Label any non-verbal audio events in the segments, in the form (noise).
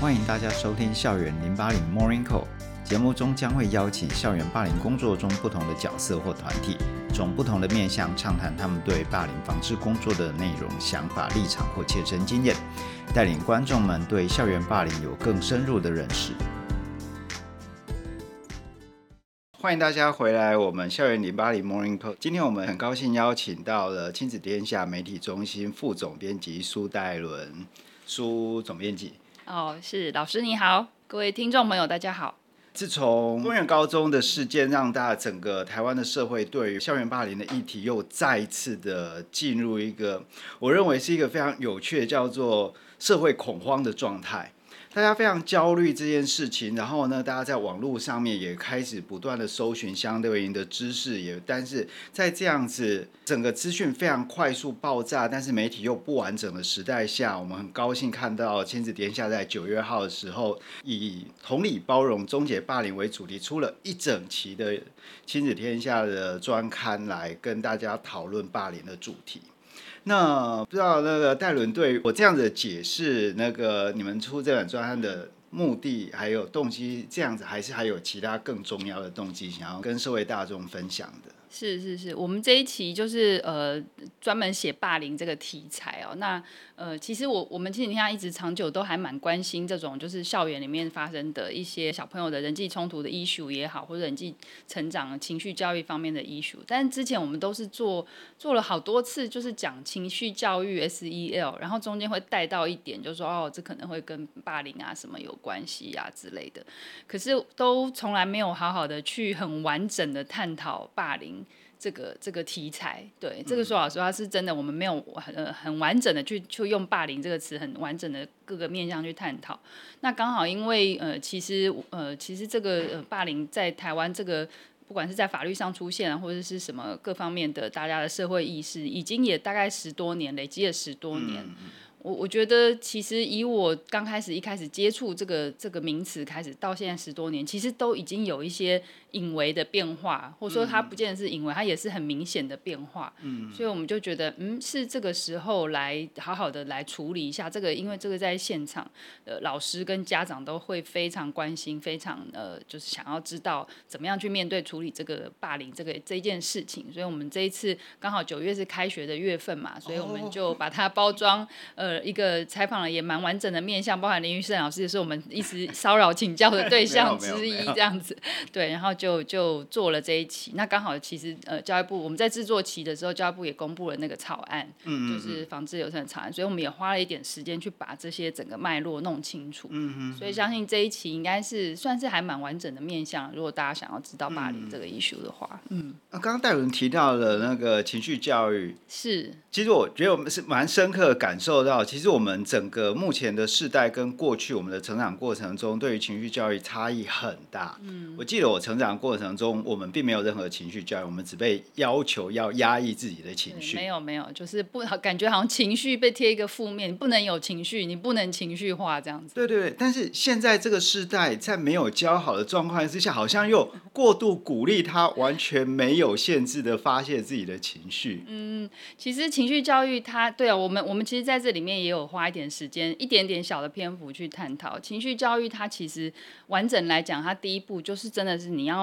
欢迎大家收听《校园零霸凌 Morning Call》节目中将会邀请校园霸凌工作中不同的角色或团体，从不同的面向畅谈他们对霸凌防治工作的内容、想法、立场或切身经验，带领观众们对校园霸凌有更深入的认识。欢迎大家回来，我们校园零霸凌 Morning Call。今天我们很高兴邀请到了亲子天下媒体中心副总编辑苏岱伦，苏总编辑。哦，是老师你好，各位听众朋友大家好。自从公园高中的事件，让大家整个台湾的社会对于校园霸凌的议题又再一次的进入一个，我认为是一个非常有趣的叫做社会恐慌的状态。大家非常焦虑这件事情，然后呢，大家在网络上面也开始不断的搜寻相对应的知识，也但是在这样子整个资讯非常快速爆炸，但是媒体又不完整的时代下，我们很高兴看到亲子天下在九月号的时候，以同理包容终结霸凌为主题，出了一整期的亲子天下的专刊来跟大家讨论霸凌的主题。那不知道那个戴伦对我这样子解释，那个你们出这本专案的目的还有动机，这样子还是还有其他更重要的动机，想要跟社会大众分享的？是是是，我们这一期就是呃专门写霸凌这个题材哦。那呃其实我我们其实你看一直长久都还蛮关心这种就是校园里面发生的一些小朋友的人际冲突的 issue 也好，或者人际成长、情绪教育方面的 issue。但之前我们都是做做了好多次，就是讲情绪教育 SEL，然后中间会带到一点，就是说哦这可能会跟霸凌啊什么有关系啊之类的。可是都从来没有好好的去很完整的探讨霸凌。这个这个题材，对这个说老实话是真的，我们没有很呃很完整的去去用霸凌这个词，很完整的各个面向去探讨。那刚好因为呃，其实呃，其实这个呃霸凌在台湾这个不管是在法律上出现，或者是什么各方面的大家的社会意识，已经也大概十多年，累积了十多年。我我觉得其实以我刚开始一开始接触这个这个名词开始到现在十多年，其实都已经有一些。隐微的变化，或者说它不见得是隐微，它也是很明显的变化。嗯，所以我们就觉得，嗯，是这个时候来好好的来处理一下这个，因为这个在现场，呃，老师跟家长都会非常关心，非常呃，就是想要知道怎么样去面对处理这个霸凌这个这一件事情。所以我们这一次刚好九月是开学的月份嘛，所以我们就把它包装，呃，一个采访了也蛮完整的面向，包含林玉胜老师也是我们一直骚扰请教的对象之一，这样子，对，然后。就就做了这一期，那刚好其实呃教育部我们在制作期的时候，教育部也公布了那个草案，嗯，嗯，就是防治流程的草案，所以我们也花了一点时间去把这些整个脉络弄清楚，嗯嗯，所以相信这一期应该是算是还蛮完整的面向。如果大家想要知道霸凌这个 issue 的话，嗯，那，刚刚戴伦提到了那个情绪教育，是，其实我觉得我们是蛮深刻的感受到，其实我们整个目前的世代跟过去我们的成长过程中，对于情绪教育差异很大，嗯，我记得我成长。过程中，我们并没有任何情绪教育，我们只被要求要压抑自己的情绪。没有没有，就是不感觉好像情绪被贴一个负面，你不能有情绪，你不能情绪化这样子。对对对，但是现在这个时代，在没有教好的状况之下，好像又 (laughs) 过度鼓励他完全没有限制的发泄自己的情绪。嗯，其实情绪教育它，对啊，我们我们其实在这里面也有花一点时间，一点点小的篇幅去探讨情绪教育。它其实完整来讲，它第一步就是真的是你要。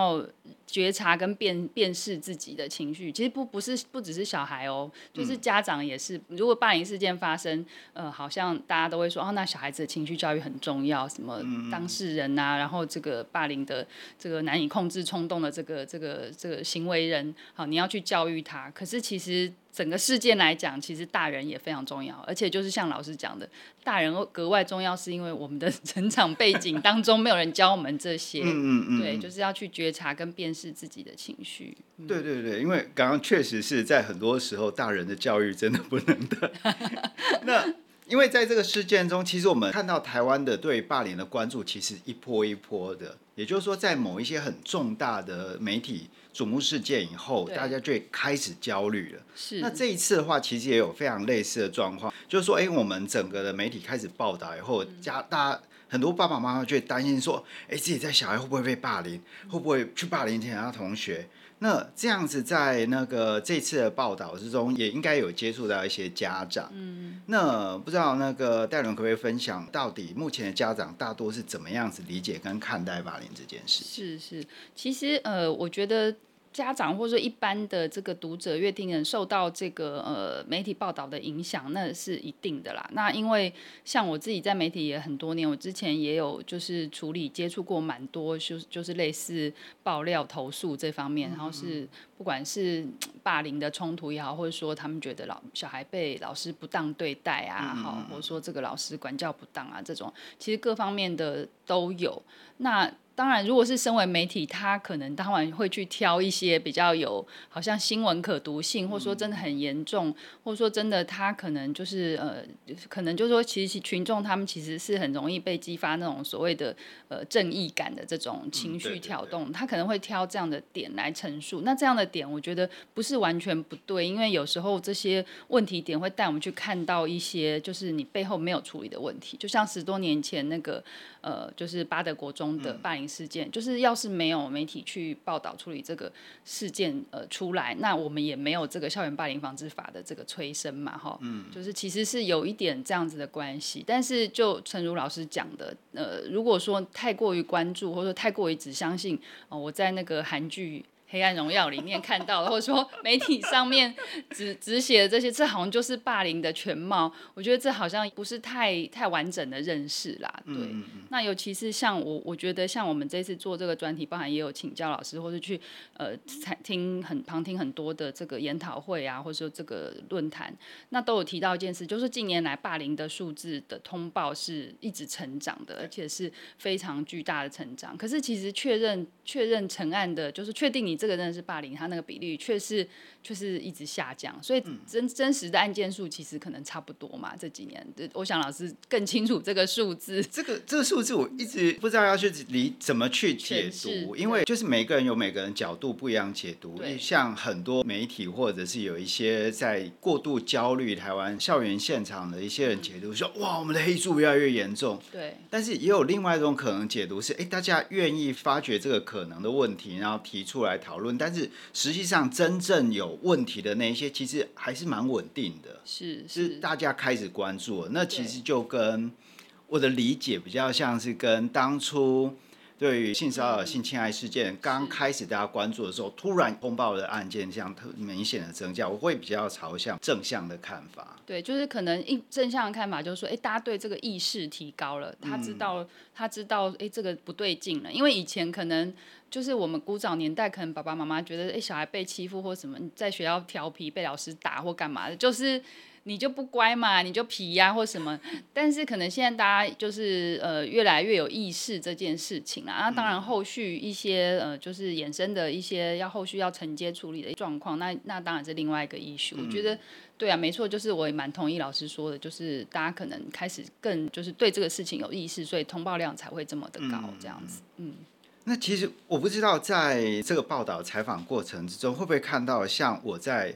觉察跟辨辨识自己的情绪，其实不不是不只是小孩哦，就是家长也是。如果霸凌事件发生，呃，好像大家都会说，哦，那小孩子的情绪教育很重要，什么当事人呐、啊，然后这个霸凌的这个难以控制冲动的这个这个这个行为人，好，你要去教育他。可是其实。整个事件来讲，其实大人也非常重要，而且就是像老师讲的，大人格外重要，是因为我们的 (laughs) 成长背景当中没有人教我们这些，嗯嗯嗯，对，就是要去觉察跟辨识自己的情绪。嗯、对对对，因为刚刚确实是在很多时候，大人的教育真的不能的。(laughs) 那因为在这个事件中，其实我们看到台湾的对霸凌的关注，其实一波一波的，也就是说，在某一些很重大的媒体。瞩目事件以后，大家就开始焦虑了。是，那这一次的话，其实也有非常类似的状况，就是说，哎，我们整个的媒体开始报道以后，家大家很多爸爸妈妈就会担心说，哎，自己在小孩会不会被霸凌，会不会去霸凌其他同学？那这样子在那个这次的报道之中，也应该有接触到一些家长。嗯，那不知道那个戴伦可不可以分享，到底目前的家长大多是怎么样子理解跟看待霸凌这件事？是是，其实呃，我觉得。家长或者说一般的这个读者、阅听人受到这个呃媒体报道的影响，那是一定的啦。那因为像我自己在媒体也很多年，我之前也有就是处理接触过蛮多，就是就是类似爆料投诉这方面，然后是不管是霸凌的冲突也好，或者说他们觉得老小孩被老师不当对待啊，好，或者说这个老师管教不当啊，这种其实各方面的都有。那当然，如果是身为媒体，他可能当然会去挑一些比较有好像新闻可读性，或者说真的很严重，或者说真的他可能就是呃，可能就是说其实群众他们其实是很容易被激发那种所谓的呃正义感的这种情绪挑动，他可能会挑这样的点来陈述。那这样的点，我觉得不是完全不对，因为有时候这些问题点会带我们去看到一些就是你背后没有处理的问题，就像十多年前那个呃，就是巴德国中的霸凌。事件就是，要是没有媒体去报道处理这个事件，呃，出来，那我们也没有这个校园霸凌防治法的这个催生嘛，哈，嗯，就是其实是有一点这样子的关系。但是就陈如老师讲的，呃，如果说太过于关注，或者说太过于只相信，哦、呃，我在那个韩剧。黑暗荣耀里面看到的，或者说媒体上面只只写的这些，这好像就是霸凌的全貌。我觉得这好像不是太太完整的认识啦。对，嗯嗯嗯，那尤其是像我，我觉得像我们这次做这个专题，包含也有请教老师，或是去呃听很旁听很多的这个研讨会啊，或者说这个论坛，那都有提到一件事，就是近年来霸凌的数字的通报是一直成长的，而且是非常巨大的成长。可是其实确认确认成案的，就是确定你。这个真的是霸凌，他那个比例却是却是一直下降，所以真真实的案件数其实可能差不多嘛。这几年，我想老师更清楚这个数字。这个这个数字我一直不知道要去理怎么去解读，因为就是每个人有每个人角度不一样解读。像很多媒体或者是有一些在过度焦虑台湾校园现场的一些人解读说，哇，我们的黑数越来越严重。对。但是也有另外一种可能解读是，哎，大家愿意发掘这个可能的问题，然后提出来。讨论，但是实际上真正有问题的那一些，其实还是蛮稳定的，是是，是大家开始关注。那其实就跟我的理解比较像是跟当初。对于性骚扰、性侵害事件刚开始大家关注的时候，突然通报的案件像特明显的增加，我会比较朝向正向的看法。对，就是可能一正向的看法就是说，哎，大家对这个意识提高了，他知道，嗯、他知道，哎，这个不对劲了。因为以前可能就是我们古早年代，可能爸爸妈妈觉得，哎，小孩被欺负或什么，在学校调皮被老师打或干嘛的，就是。你就不乖嘛，你就皮呀、啊、或什么，(laughs) 但是可能现在大家就是呃越来越有意识这件事情啦。那当然后续一些呃就是衍生的一些要后续要承接处理的状况，那那当然是另外一个 issue。我觉得对啊，没错，就是我也蛮同意老师说的，就是大家可能开始更就是对这个事情有意识，所以通报量才会这么的高这样子。嗯，那其实我不知道在这个报道采访过程之中会不会看到像我在。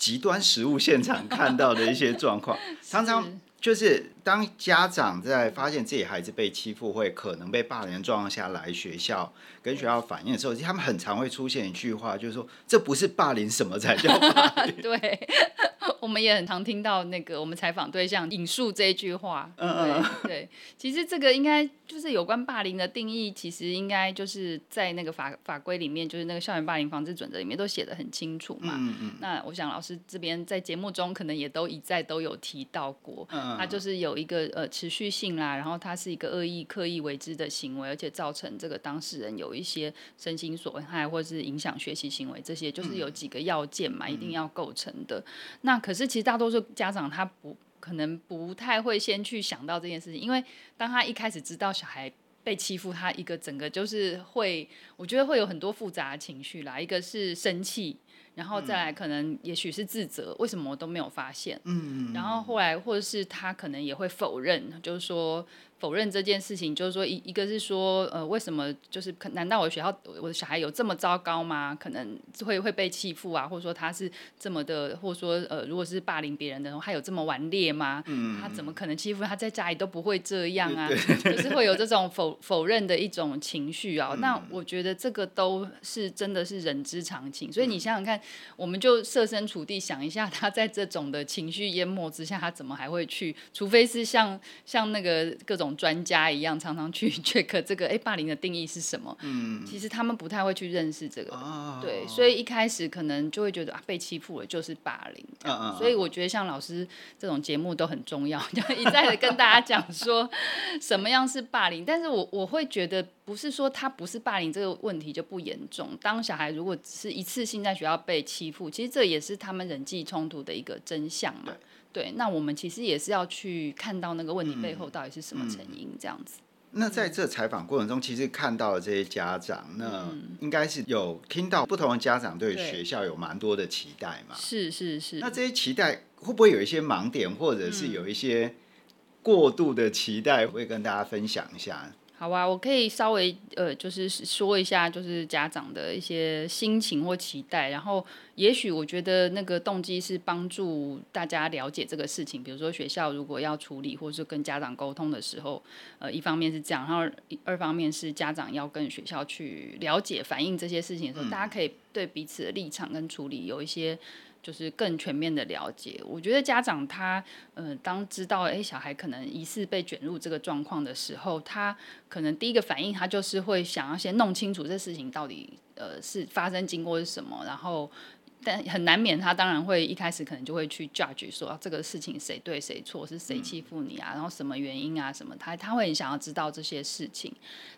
极端食物现场看到的一些状况，(laughs) 常常就是当家长在发现自己孩子被欺负，会可能被霸凌状况下来学校跟学校反映的时候，他们很常会出现一句话，就是说，这不是霸凌，什么才叫霸凌？(laughs) 对。(laughs) 我们也很常听到那个我们采访对象引述这一句话，对对，其实这个应该就是有关霸凌的定义，其实应该就是在那个法法规里面，就是那个校园霸凌防治准则里面都写的很清楚嘛。嗯嗯。那我想老师这边在节目中可能也都一再都有提到过，它就是有一个呃持续性啦，然后它是一个恶意刻意为之的行为，而且造成这个当事人有一些身心损害或者是影响学习行为，这些就是有几个要件嘛，一定要构成的。那可是其实大多数家长他不可能不太会先去想到这件事情，因为当他一开始知道小孩被欺负，他一个整个就是会，我觉得会有很多复杂的情绪啦。一个是生气，然后再来可能也许是自责，为什么我都没有发现？嗯，然后后来或者是他可能也会否认，就是说。否认这件事情，就是说一一个是说，呃，为什么就是可难道我的学校我的小孩有这么糟糕吗？可能会会被欺负啊，或者说他是这么的，或者说呃，如果是霸凌别人的，他有这么顽劣吗？嗯，他怎么可能欺负他在家里都不会这样啊？(laughs) 就是会有这种否否认的一种情绪啊。嗯、那我觉得这个都是真的是人之常情，所以你想想看，我们就设身处地想一下，他在这种的情绪淹没之下，他怎么还会去？除非是像像那个各种。专家一样，常常去 (laughs) check 这个，哎，霸凌的定义是什么？嗯，其实他们不太会去认识这个，哦、对，所以一开始可能就会觉得啊，被欺负了就是霸凌。嗯嗯。所以我觉得像老师这种节目都很重要，(laughs) 就一再的跟大家讲说什么样是霸凌。但是我我会觉得，不是说他不是霸凌这个问题就不严重。当小孩如果只是一次性在学校被欺负，其实这也是他们人际冲突的一个真相嘛。对，那我们其实也是要去看到那个问题背后到底是什么成因，这样子。那在这采访过程中，其实看到了这些家长，那应该是有听到不同的家长对学校有蛮多的期待嘛？是是是。那这些期待会不会有一些盲点，或者是有一些过度的期待，会跟大家分享一下？好啊，我可以稍微呃，就是说一下，就是家长的一些心情或期待，然后也许我觉得那个动机是帮助大家了解这个事情，比如说学校如果要处理或是跟家长沟通的时候，呃，一方面是这样，然后二方面是家长要跟学校去了解反映这些事情的时候，嗯、大家可以对彼此的立场跟处理有一些。就是更全面的了解，我觉得家长他，呃，当知道哎小孩可能疑似被卷入这个状况的时候，他可能第一个反应他就是会想要先弄清楚这事情到底呃是发生经过是什么，然后。但很难免，他当然会一开始可能就会去 judge 说，啊，这个事情谁对谁错，是谁欺负你啊，然后什么原因啊什么，他他会很想要知道这些事情。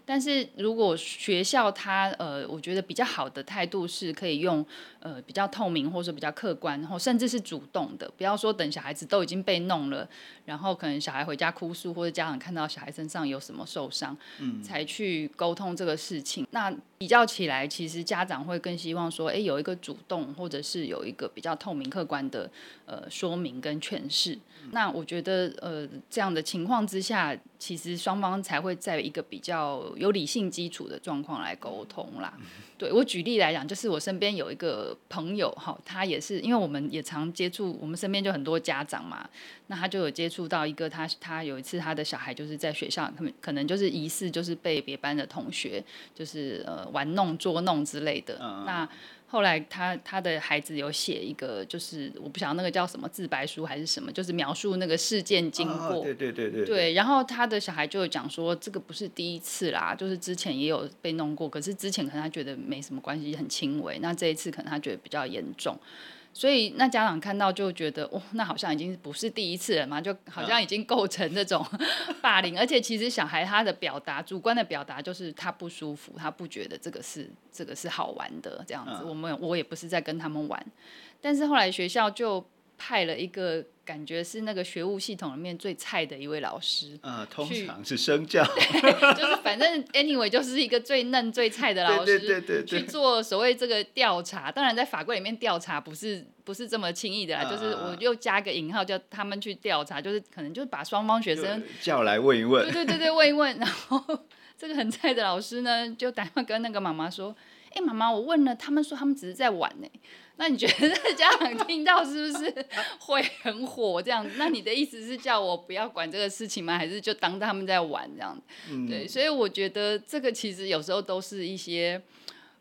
但是如果学校他呃，我觉得比较好的态度是可以用呃比较透明或者说比较客观，然后甚至是主动的，不要说等小孩子都已经被弄了，然后可能小孩回家哭诉，或者家长看到小孩身上有什么受伤，嗯，才去沟通这个事情。那比较起来，其实家长会更希望说，哎，有一个主动或者是有一个比较透明客观的呃说明跟诠释。那我觉得呃这样的情况之下，其实双方才会在一个比较有理性基础的状况来沟通啦。(laughs) 对，我举例来讲，就是我身边有一个朋友哈，他也是因为我们也常接触，我们身边就很多家长嘛，那他就有接触到一个他他有一次他的小孩就是在学校可能可能就是疑似就是被别班的同学就是呃玩弄捉弄之类的，嗯、那。后来他他的孩子有写一个，就是我不晓得那个叫什么自白书还是什么，就是描述那个事件经过。哦、对对对对。对，然后他的小孩就有讲说，这个不是第一次啦，就是之前也有被弄过，可是之前可能他觉得没什么关系，很轻微，那这一次可能他觉得比较严重。所以那家长看到就觉得，哦，那好像已经不是第一次了嘛，就好像已经构成这种 (laughs) 霸凌。而且其实小孩他的表达，主观的表达就是他不舒服，他不觉得这个是这个是好玩的这样子。我们我也不是在跟他们玩，但是后来学校就。派了一个感觉是那个学务系统里面最菜的一位老师，呃，通常是生教，(laughs) 就是反正 anyway 就是一个最嫩最菜的老师，对对对去做所谓这个调查。当然在法规里面调查不是不是这么轻易的啦，就是我又加个引号叫他们去调查，就是可能就是把双方学生叫来问一问，对对对对问一问，(laughs) 然后这个很菜的老师呢就打电话跟那个妈妈说，哎妈妈我问了，他们说他们只是在玩呢。那你觉得家长听到是不是会很火这样子？那你的意思是叫我不要管这个事情吗？还是就当他们在玩这样？嗯、对，所以我觉得这个其实有时候都是一些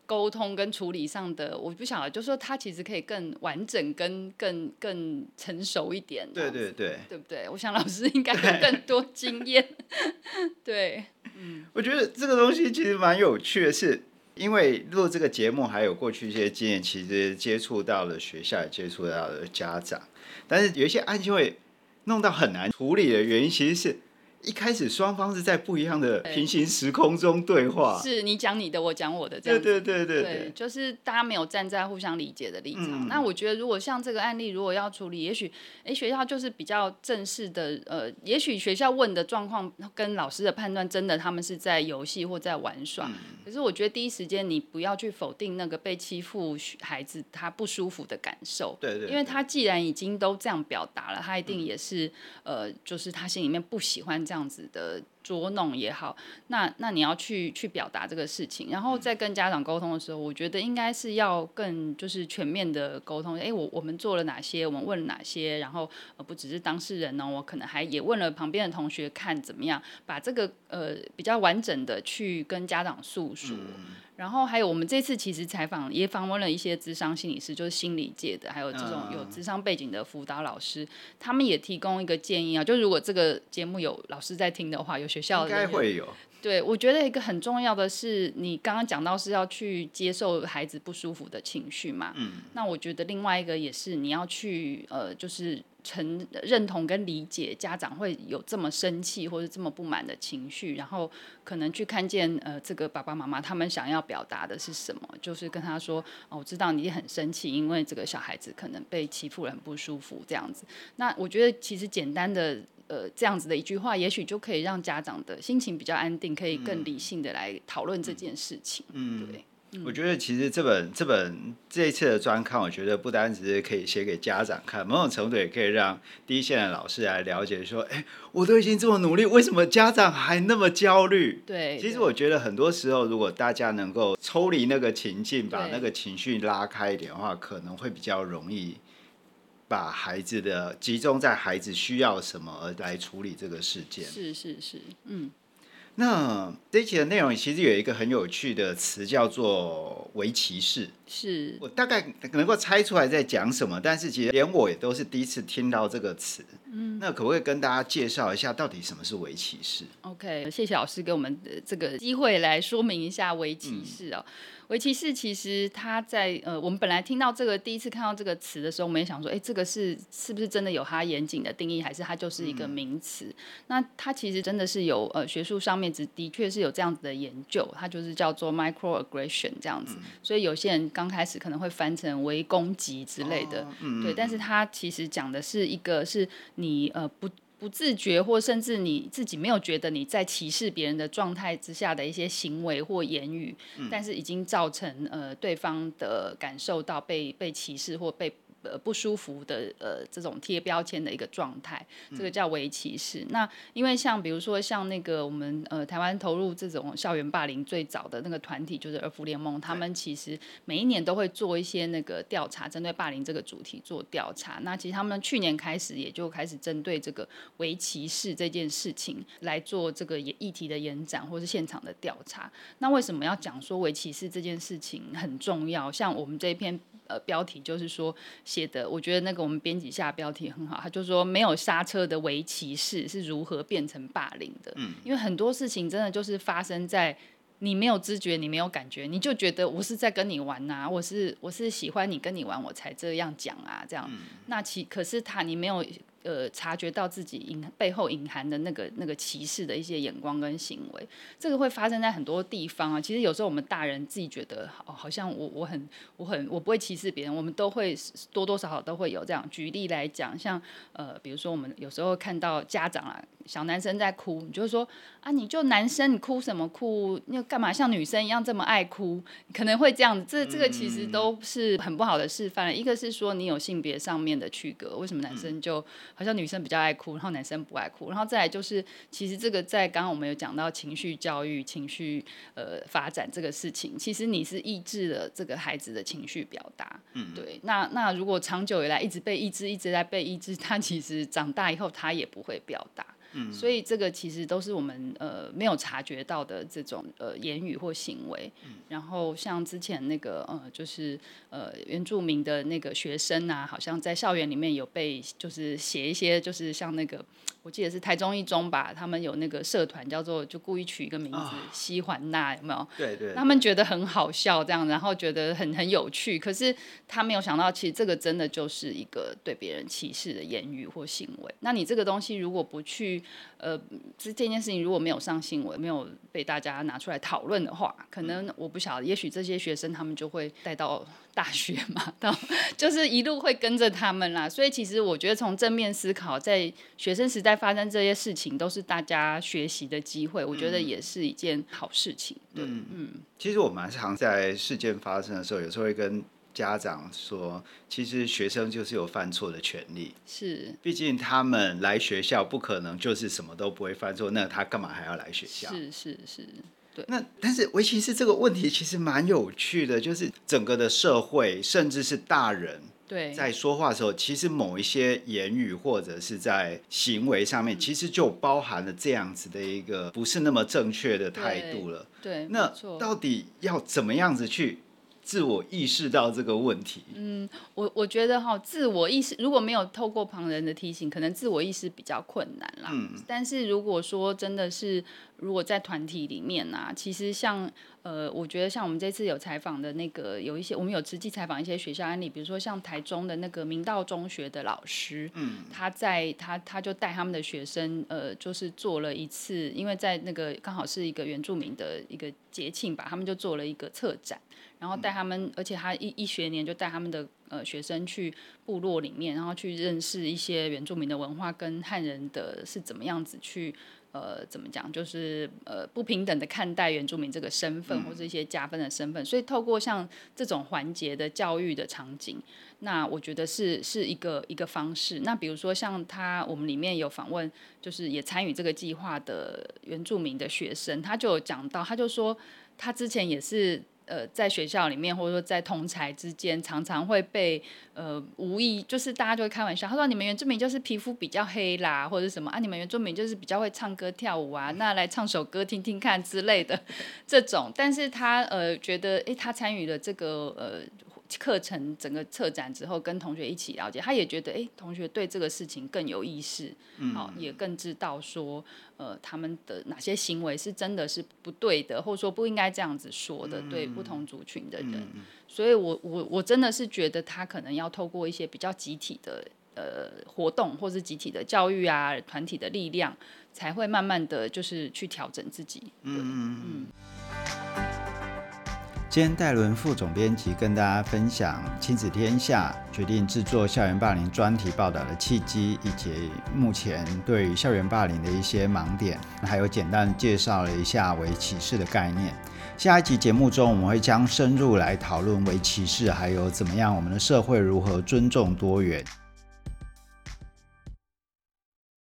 沟通跟处理上的，我不晓得，就是说他其实可以更完整、跟更更成熟一点。对对对，对不对？我想老师应该有更多经验。(laughs) 对，嗯，我觉得这个东西其实蛮有趣的是。因为录这个节目，还有过去一些经验，其实接触到了学校，也接触到了家长，但是有一些案件会弄到很难处理的原因，其实是一开始双方是在不一样的平行时空中对话，是你讲你的，我讲我的，这样子。对对对对对，对，就是大家没有站在互相理解的立场。嗯、那我觉得，如果像这个案例，如果要处理，也许，哎，学校就是比较正式的，呃，也许学校问的状况跟老师的判断，真的他们是在游戏或在玩耍。嗯、可是我觉得第一时间你不要去否定那个被欺负孩子他不舒服的感受，对，对对，因为他既然已经都这样表达了，他一定也是，嗯、呃，就是他心里面不喜欢这样这样子的捉弄也好，那那你要去去表达这个事情，然后在跟家长沟通的时候，我觉得应该是要更就是全面的沟通。哎，我我们做了哪些？我们问了哪些？然后呃不只是当事人呢，我可能还也问了旁边的同学，看怎么样把这个呃比较完整的去跟家长诉说。嗯然后还有，我们这次其实采访也访问了一些智商心理师，就是心理界的，还有这种有智商背景的辅导老师，他们也提供一个建议啊，就如果这个节目有老师在听的话，有学校应该会有。对，我觉得一个很重要的是，你刚刚讲到是要去接受孩子不舒服的情绪嘛，嗯，那我觉得另外一个也是你要去呃，就是。承认同跟理解家长会有这么生气或者这么不满的情绪，然后可能去看见呃这个爸爸妈妈他们想要表达的是什么，就是跟他说哦，我知道你很生气，因为这个小孩子可能被欺负了很不舒服这样子。那我觉得其实简单的呃这样子的一句话，也许就可以让家长的心情比较安定，可以更理性的来讨论这件事情。嗯，对。我觉得其实这本这本这一次的专刊，我觉得不单只是可以写给家长看，某种程度也可以让第一线的老师来了解，说，哎，我都已经这么努力，为什么家长还那么焦虑？对，其实我觉得很多时候，如果大家能够抽离那个情境，把那个情绪拉开一点的话，可能会比较容易把孩子的集中在孩子需要什么而来处理这个事件。是是是，嗯。那这一期的内容其实有一个很有趣的词，叫做“微歧视”。是我大概能够猜出来在讲什么，但是其实连我也都是第一次听到这个词。嗯，那可不可以跟大家介绍一下，到底什么是微歧视？OK，谢谢老师给我们的这个机会来说明一下微歧视哦。嗯微歧视其实它在呃，我们本来听到这个第一次看到这个词的时候，我们也想说，哎，这个是是不是真的有它严谨的定义，还是它就是一个名词？嗯、那它其实真的是有呃学术上面只的确是有这样子的研究，它就是叫做 microaggression 这样子。嗯、所以有些人刚开始可能会翻成微攻击之类的，哦嗯、对。但是它其实讲的是一个是你呃不。不自觉，或甚至你自己没有觉得你在歧视别人的状态之下的一些行为或言语，嗯、但是已经造成呃对方的感受到被被歧视或被。呃，不舒服的呃，这种贴标签的一个状态，这个叫微歧视。嗯、那因为像比如说像那个我们呃台湾投入这种校园霸凌最早的那个团体就是儿福联盟，他们其实每一年都会做一些那个调查，针对霸凌这个主题做调查。那其实他们去年开始也就开始针对这个微歧视这件事情来做这个议题的延展或是现场的调查。那为什么要讲说微歧视这件事情很重要？像我们这一篇。呃，标题就是说写的，我觉得那个我们编辑下标题很好，他就说没有刹车的围棋士是如何变成霸凌的。嗯，因为很多事情真的就是发生在你没有知觉，你没有感觉，你就觉得我是在跟你玩呐、啊，我是我是喜欢你跟你玩，我才这样讲啊，这样。嗯、那其可是他你没有。呃，察觉到自己隐背后隐含的那个那个歧视的一些眼光跟行为，这个会发生在很多地方啊。其实有时候我们大人自己觉得，哦，好像我我很我很我不会歧视别人，我们都会多多少少都会有这样。举例来讲，像呃，比如说我们有时候看到家长啊，小男生在哭，你就说啊，你就男生，你哭什么哭？你干嘛像女生一样这么爱哭？可能会这样子。这这个其实都是很不好的示范。一个是说你有性别上面的区隔，为什么男生就好像女生比较爱哭，然后男生不爱哭，然后再来就是，其实这个在刚刚我们有讲到情绪教育、情绪呃发展这个事情，其实你是抑制了这个孩子的情绪表达，嗯，对。那那如果长久以来一直被抑制，一直在被抑制，他其实长大以后他也不会表达。嗯、所以这个其实都是我们呃没有察觉到的这种呃言语或行为。嗯、然后像之前那个呃就是呃原住民的那个学生啊，好像在校园里面有被就是写一些就是像那个我记得是台中一中吧，他们有那个社团叫做就故意取一个名字、哦、西环娜有没有？对，对对。他们觉得很好笑这样，然后觉得很很有趣，可是他没有想到其实这个真的就是一个对别人歧视的言语或行为。那你这个东西如果不去许呃这这件事情如果没有上新闻，没有被大家拿出来讨论的话，可能我不晓得，也许这些学生他们就会带到大学嘛，到就是一路会跟着他们啦。所以其实我觉得从正面思考，在学生时代发生这些事情，都是大家学习的机会。我觉得也是一件好事情。对，嗯嗯。其实我蛮常在事件发生的时候，有时候会跟。家长说，其实学生就是有犯错的权利。是，毕竟他们来学校不可能就是什么都不会犯错，那他干嘛还要来学校？是是是，对。那但是围棋是这个问题其实蛮有趣的，就是整个的社会，甚至是大人，对，在说话的时候，其实某一些言语或者是在行为上面，其实就包含了这样子的一个不是那么正确的态度了。对，那到底要怎么样子去？自我意识到这个问题，嗯，我我觉得哈，自我意识如果没有透过旁人的提醒，可能自我意识比较困难啦。嗯，但是如果说真的是，如果在团体里面呐、啊，其实像呃，我觉得像我们这次有采访的那个，有一些我们有实际采访一些学校案例，比如说像台中的那个明道中学的老师，嗯，他在他他就带他们的学生，呃，就是做了一次，因为在那个刚好是一个原住民的一个节庆吧，他们就做了一个策展。然后带他们，而且他一一学年就带他们的呃学生去部落里面，然后去认识一些原住民的文化跟汉人的是怎么样子去呃怎么讲，就是呃不平等的看待原住民这个身份或者一些加分的身份。所以透过像这种环节的教育的场景，那我觉得是是一个一个方式。那比如说像他，我们里面有访问，就是也参与这个计划的原住民的学生，他就有讲到，他就说他之前也是。呃，在学校里面，或者说在同才之间，常常会被呃无意，就是大家就会开玩笑，他说你们原住民就是皮肤比较黑啦，或者什么啊，你们原住民就是比较会唱歌跳舞啊，那来唱首歌听听看之类的 (laughs) 这种。但是他呃觉得，诶，他参与了这个呃。课程整个策展之后，跟同学一起了解，他也觉得，哎、欸，同学对这个事情更有意识，嗯，好，也更知道说，呃，他们的哪些行为是真的是不对的，或者说不应该这样子说的，对不同族群的人。所以我我我真的是觉得他可能要透过一些比较集体的呃活动，或是集体的教育啊，团体的力量，才会慢慢的就是去调整自己。嗯嗯。今天戴伦副总编辑跟大家分享亲子天下决定制作校园霸凌专题报道的契机，以及目前对校园霸凌的一些盲点，还有简单介绍了一下围棋士的概念。下一集节目中，我们会将深入来讨论围棋士，还有怎么样我们的社会如何尊重多元。